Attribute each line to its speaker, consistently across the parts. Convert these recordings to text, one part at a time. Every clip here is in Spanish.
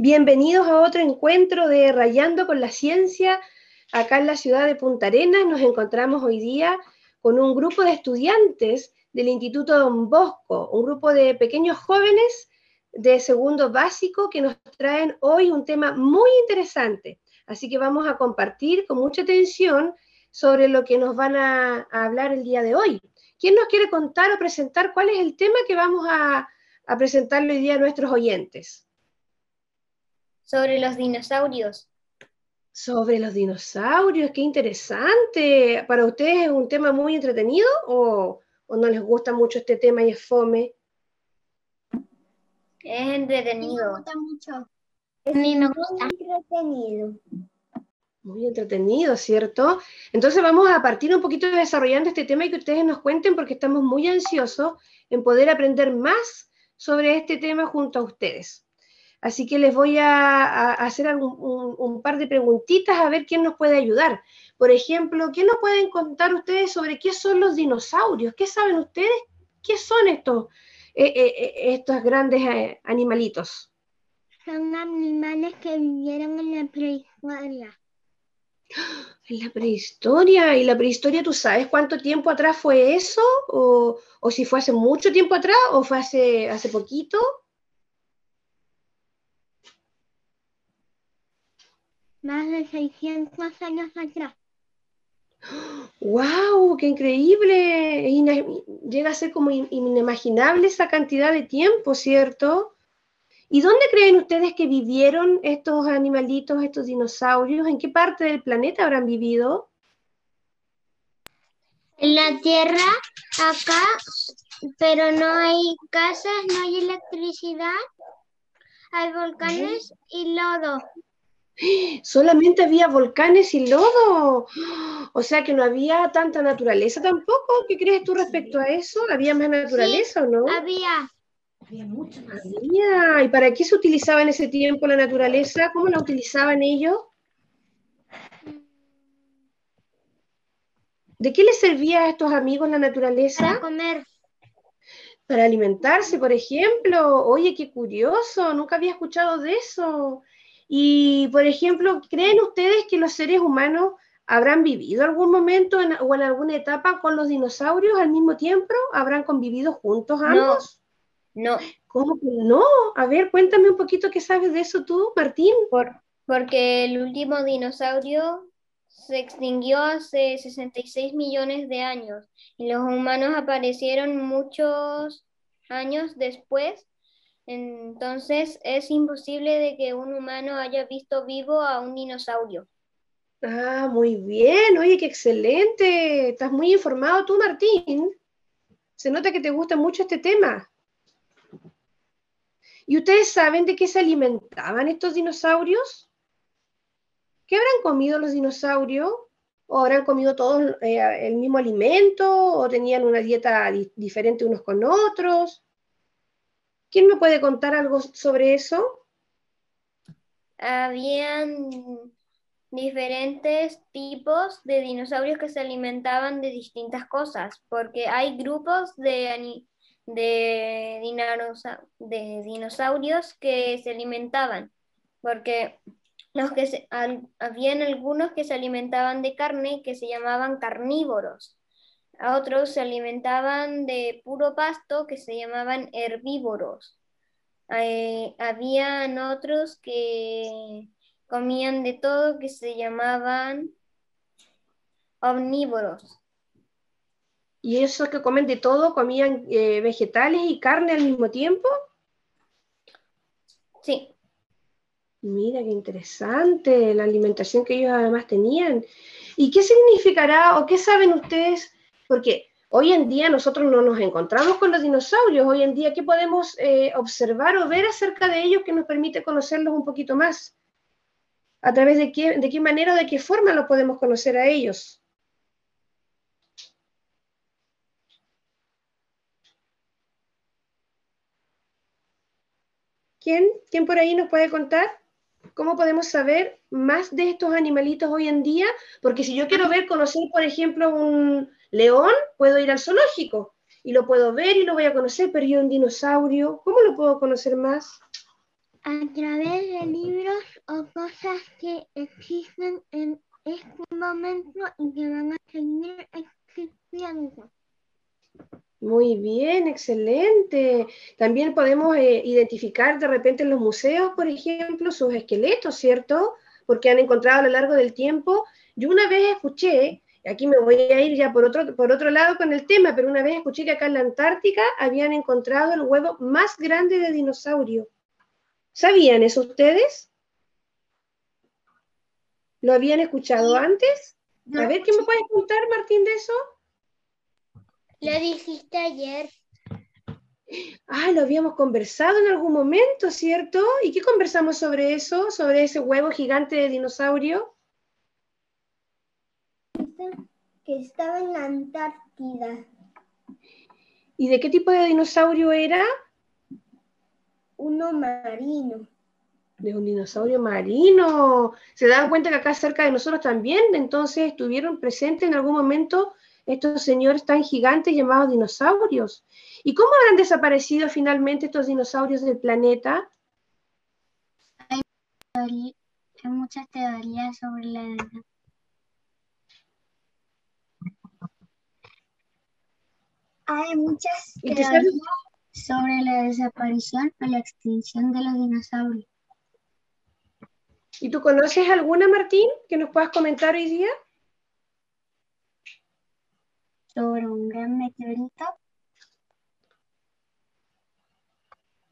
Speaker 1: Bienvenidos a otro encuentro de Rayando con la Ciencia. Acá en la ciudad de Punta Arenas nos encontramos hoy día con un grupo de estudiantes del Instituto Don Bosco, un grupo de pequeños jóvenes de segundo básico que nos traen hoy un tema muy interesante. Así que vamos a compartir con mucha atención sobre lo que nos van a, hablar el día de hoy. ¿Quién nos quiere contar o presentar cuál es el tema que vamos a, a presentarle hoy día a nuestros oyentes?
Speaker 2: Sobre los dinosaurios.
Speaker 1: Sobre los dinosaurios, qué interesante. ¿Para ustedes es un tema muy entretenido o, no les gusta mucho este tema y es fome?
Speaker 2: Es entretenido.
Speaker 3: Me gusta mucho.
Speaker 2: Me gusta.
Speaker 3: entretenido.
Speaker 1: Muy entretenido, ¿cierto? Entonces vamos a partir un poquito desarrollando este tema y que ustedes nos cuenten porque estamos muy ansiosos en poder aprender más sobre este tema junto a ustedes. Así que les voy a, hacer un, par de preguntitas a ver quién nos puede ayudar. Por ejemplo, ¿qué nos pueden contar ustedes sobre qué son los dinosaurios? ¿Qué saben ustedes? ¿Qué son estos, eh, eh, eh, estos grandes animalitos?
Speaker 3: Son animales que vivieron en la prehistoria.
Speaker 1: En la prehistoria. ¿Y la prehistoria tú sabes cuánto tiempo atrás fue eso? ¿O, si fue hace mucho tiempo atrás o fue hace, hace poquito?
Speaker 3: Más de 600 años atrás.
Speaker 1: ¡Wow! ¡Qué increíble! Llega a ser como inimaginable esa cantidad de tiempo, ¿cierto? ¿Y dónde creen ustedes que vivieron estos animalitos, estos dinosaurios? ¿En qué parte del planeta habrán vivido?
Speaker 3: En la Tierra, acá, pero no hay casas, no hay electricidad, hay volcanes y lodo.
Speaker 1: Solamente había volcanes y lodo. O sea que no había tanta naturaleza tampoco. ¿Qué crees tú respecto a eso? ¿Había más naturaleza o no?
Speaker 3: Había.
Speaker 1: Había mucho más. ¿Y para qué se utilizaba en ese tiempo la naturaleza? ¿Cómo la utilizaban ellos? ¿De qué les servía a estos amigos la naturaleza?
Speaker 3: Para comer.
Speaker 1: Para alimentarse, por ejemplo. Oye, qué curioso, nunca había escuchado de eso. Y, por ejemplo, ¿creen ustedes que los seres humanos habrán vivido algún momento o en alguna etapa con los dinosaurios al mismo tiempo? ¿Habrán convivido juntos ambos?
Speaker 2: No.
Speaker 1: ¿Cómo que no? A ver, cuéntame un poquito qué sabes de eso tú, Martín.
Speaker 2: Por, porque el último dinosaurio se extinguió hace 66 millones de años y los humanos aparecieron muchos años después. Entonces es imposible de que un humano haya visto vivo a un dinosaurio.
Speaker 1: Ah, muy bien. Oye, qué excelente. Estás muy informado tú, Martín. Se nota que te gusta mucho este tema. ¿Y ustedes saben de qué se alimentaban estos dinosaurios? ¿Qué habrán comido los dinosaurios? ¿O habrán comido todos eh, el mismo alimento? ¿O tenían una dieta diferente unos con otros? ¿Quién me puede contar algo sobre eso?
Speaker 2: Habían diferentes tipos de dinosaurios que se alimentaban de distintas cosas, porque hay grupos de, de, dinosaurios que se alimentaban, porque los que habían algunos que se alimentaban de carne que se llamaban carnívoros, a otros se alimentaban de puro pasto que se llamaban herbívoros. Eh, habían otros que comían de todo que se llamaban omnívoros.
Speaker 1: ¿Y esos que comen de todo comían eh, vegetales y carne al mismo tiempo?
Speaker 2: Sí.
Speaker 1: Mira, qué interesante la alimentación que ellos además tenían. ¿Y qué significará o qué saben ustedes? Porque hoy en día nosotros no nos encontramos con los dinosaurios. Hoy en día, ¿qué podemos eh, observar o ver acerca de ellos que nos permite conocerlos un poquito más? ¿A través de qué, de qué manera o de qué forma lo podemos conocer a ellos? ¿Quién? ¿Quién por ahí nos puede contar? ¿Cómo podemos saber más de estos animalitos hoy en día? Porque si yo quiero ver, conocer, por ejemplo, un león, puedo ir al zoológico y lo puedo ver y lo voy a conocer, pero yo un dinosaurio, ¿cómo lo puedo conocer más?
Speaker 3: a través de libros o cosas que existen en este momento y que van a seguir existiendo.
Speaker 1: Muy bien, excelente. También podemos eh, identificar de repente en los museos, por ejemplo, sus esqueletos, ¿cierto? Porque han encontrado a lo largo del tiempo. Yo una vez escuché, aquí me voy a ir ya por otro, por otro lado con el tema, pero una vez escuché que acá en la Antártica habían encontrado el huevo más grande de dinosaurio. ¿Sabían eso ustedes? ¿Lo habían escuchado antes? A ver, ¿qué me puedes contar, Martín, de eso?
Speaker 3: Lo dijiste ayer.
Speaker 1: Ah, lo habíamos conversado en algún momento, ¿cierto? ¿Y qué conversamos sobre eso? ¿Sobre ese huevo gigante de dinosaurio?
Speaker 3: Que estaba en la Antártida.
Speaker 1: ¿Y de qué tipo de dinosaurio era?
Speaker 3: Uno marino.
Speaker 1: De un dinosaurio marino. ¿Se dan cuenta que acá cerca de nosotros también entonces estuvieron presentes en algún momento estos señores tan gigantes llamados dinosaurios. ¿Y cómo habrán desaparecido finalmente estos dinosaurios del planeta?
Speaker 3: Hay, muchas teorías sobre la Hay muchas teorías sobre la desaparición o la extinción de los dinosaurios.
Speaker 1: ¿Y tú conoces alguna, Martín, que nos puedas comentar hoy día?
Speaker 3: sobre un gran meteorito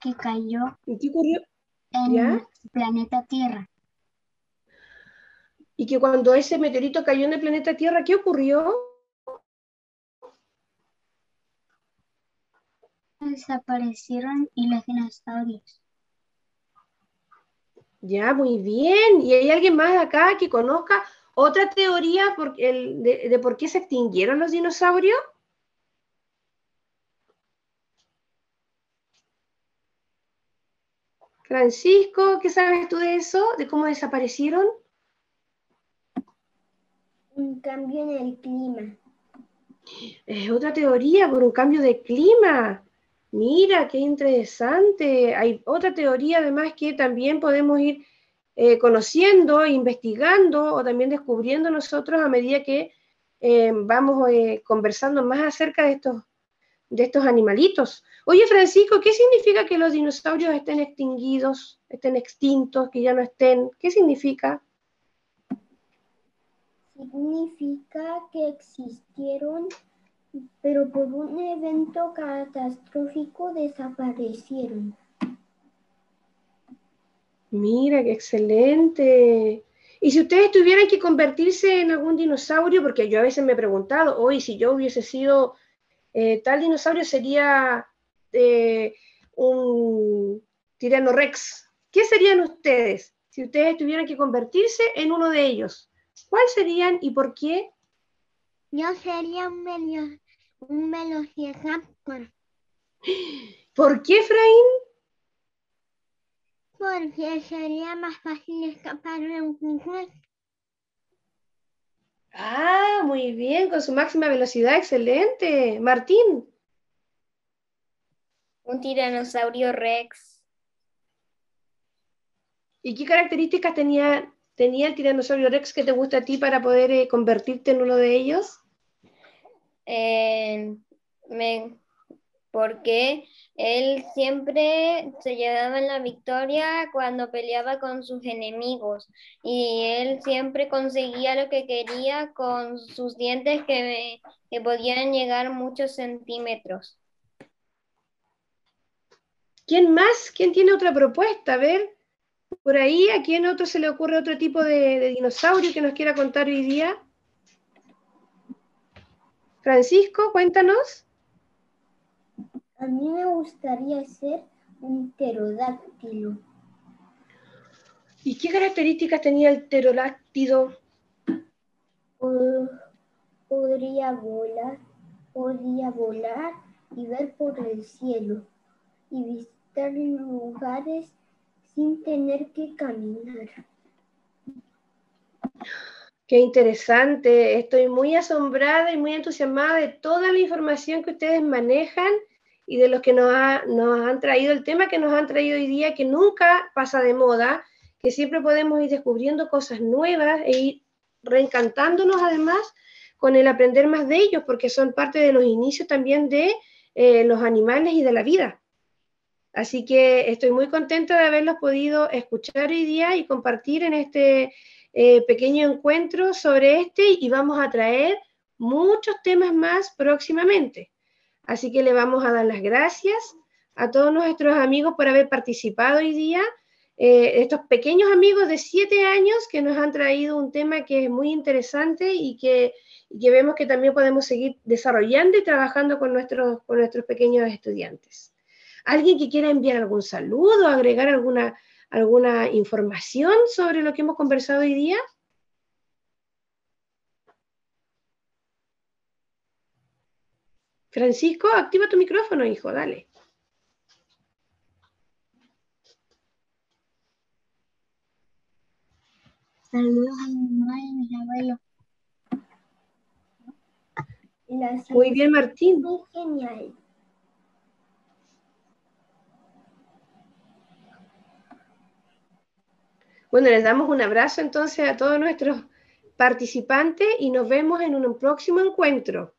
Speaker 3: que cayó en el planeta Tierra.
Speaker 1: Y que cuando ese meteorito cayó en el planeta Tierra, ¿qué ocurrió?
Speaker 3: Desaparecieron y los dinosaurios.
Speaker 1: Ya, muy bien. ¿Y hay alguien más acá que conozca otra teoría de, por qué se extinguieron los dinosaurios. Francisco, ¿qué sabes tú de eso? ¿De cómo desaparecieron?
Speaker 3: Un cambio en el clima.
Speaker 1: Es otra teoría por un cambio de clima. Mira, qué interesante. Hay otra teoría además que también podemos ir eh, conociendo, investigando o también descubriendo nosotros a medida que eh, vamos eh, conversando más acerca de estos, de estos animalitos. Oye, Francisco, ¿qué significa que los dinosaurios estén extinguidos, estén extintos, que ya no estén? ¿Qué significa?
Speaker 3: Significa que existieron, por un evento catastrófico desaparecieron.
Speaker 1: Mira, qué excelente. Y si ustedes tuvieran que convertirse en algún dinosaurio, porque yo a veces me he preguntado, hoy si yo hubiese sido eh, tal dinosaurio sería eh, un tirano rex. ¿Qué serían ustedes si ustedes tuvieran que convertirse en uno de ellos? ¿Cuál serían y por qué?
Speaker 3: Yo sería un, un velociraptor.
Speaker 1: ¿Por qué, Efraín?
Speaker 3: Porque sería más fácil escapar de un
Speaker 1: Ah, muy bien, con su máxima velocidad, excelente. Martín.
Speaker 2: Un tiranosaurio rex.
Speaker 1: ¿Y qué características tenía, tenía el tiranosaurio rex que te gusta a ti para poder eh, convertirte en uno de ellos?
Speaker 2: Me, porque él siempre se llevaba la victoria cuando peleaba con sus enemigos y él siempre conseguía lo que quería con sus dientes que, que podían llegar muchos centímetros.
Speaker 1: ¿Quién más? ¿Quién tiene otra propuesta? A ver, por ahí, ¿a quién otro se le ocurre otro tipo de, de dinosaurio que nos quiera contar hoy día? Francisco, cuéntanos.
Speaker 3: A mí me gustaría ser un pterodáctilo.
Speaker 1: ¿Y qué características tenía el pterodáctilo?
Speaker 3: podría volar, podía volar y ver por el cielo y visitar lugares sin tener que caminar.
Speaker 1: Qué interesante, estoy muy asombrada y muy entusiasmada de toda la información que ustedes manejan y de los que nos, han traído el tema que nos han traído hoy día, que nunca pasa de moda, que siempre podemos ir descubriendo cosas nuevas e ir reencantándonos además con el aprender más de ellos, porque son parte de los inicios también de eh, los animales y de la vida. Así que estoy muy contenta de haberlos podido escuchar hoy día y compartir en este eh, pequeño encuentro sobre este y vamos a traer muchos temas más próximamente. Así que le vamos a dar las gracias a todos nuestros amigos por haber participado hoy día eh, estos pequeños amigos de siete años que nos han traído un tema que es muy interesante y que, vemos que también podemos seguir desarrollando y trabajando con nuestros, con nuestros pequeños estudiantes. ¿Alguien que quiera enviar algún saludo, agregar alguna, alguna información sobre lo que hemos conversado hoy día? Francisco, activa tu micrófono, hijo, dale.
Speaker 3: Saludos a mi mamá y a mis abuelos.
Speaker 1: Muy bien, Martín.
Speaker 3: Muy genial.
Speaker 1: Bueno, les damos un abrazo entonces a todos nuestros participantes y nos vemos en un próximo encuentro.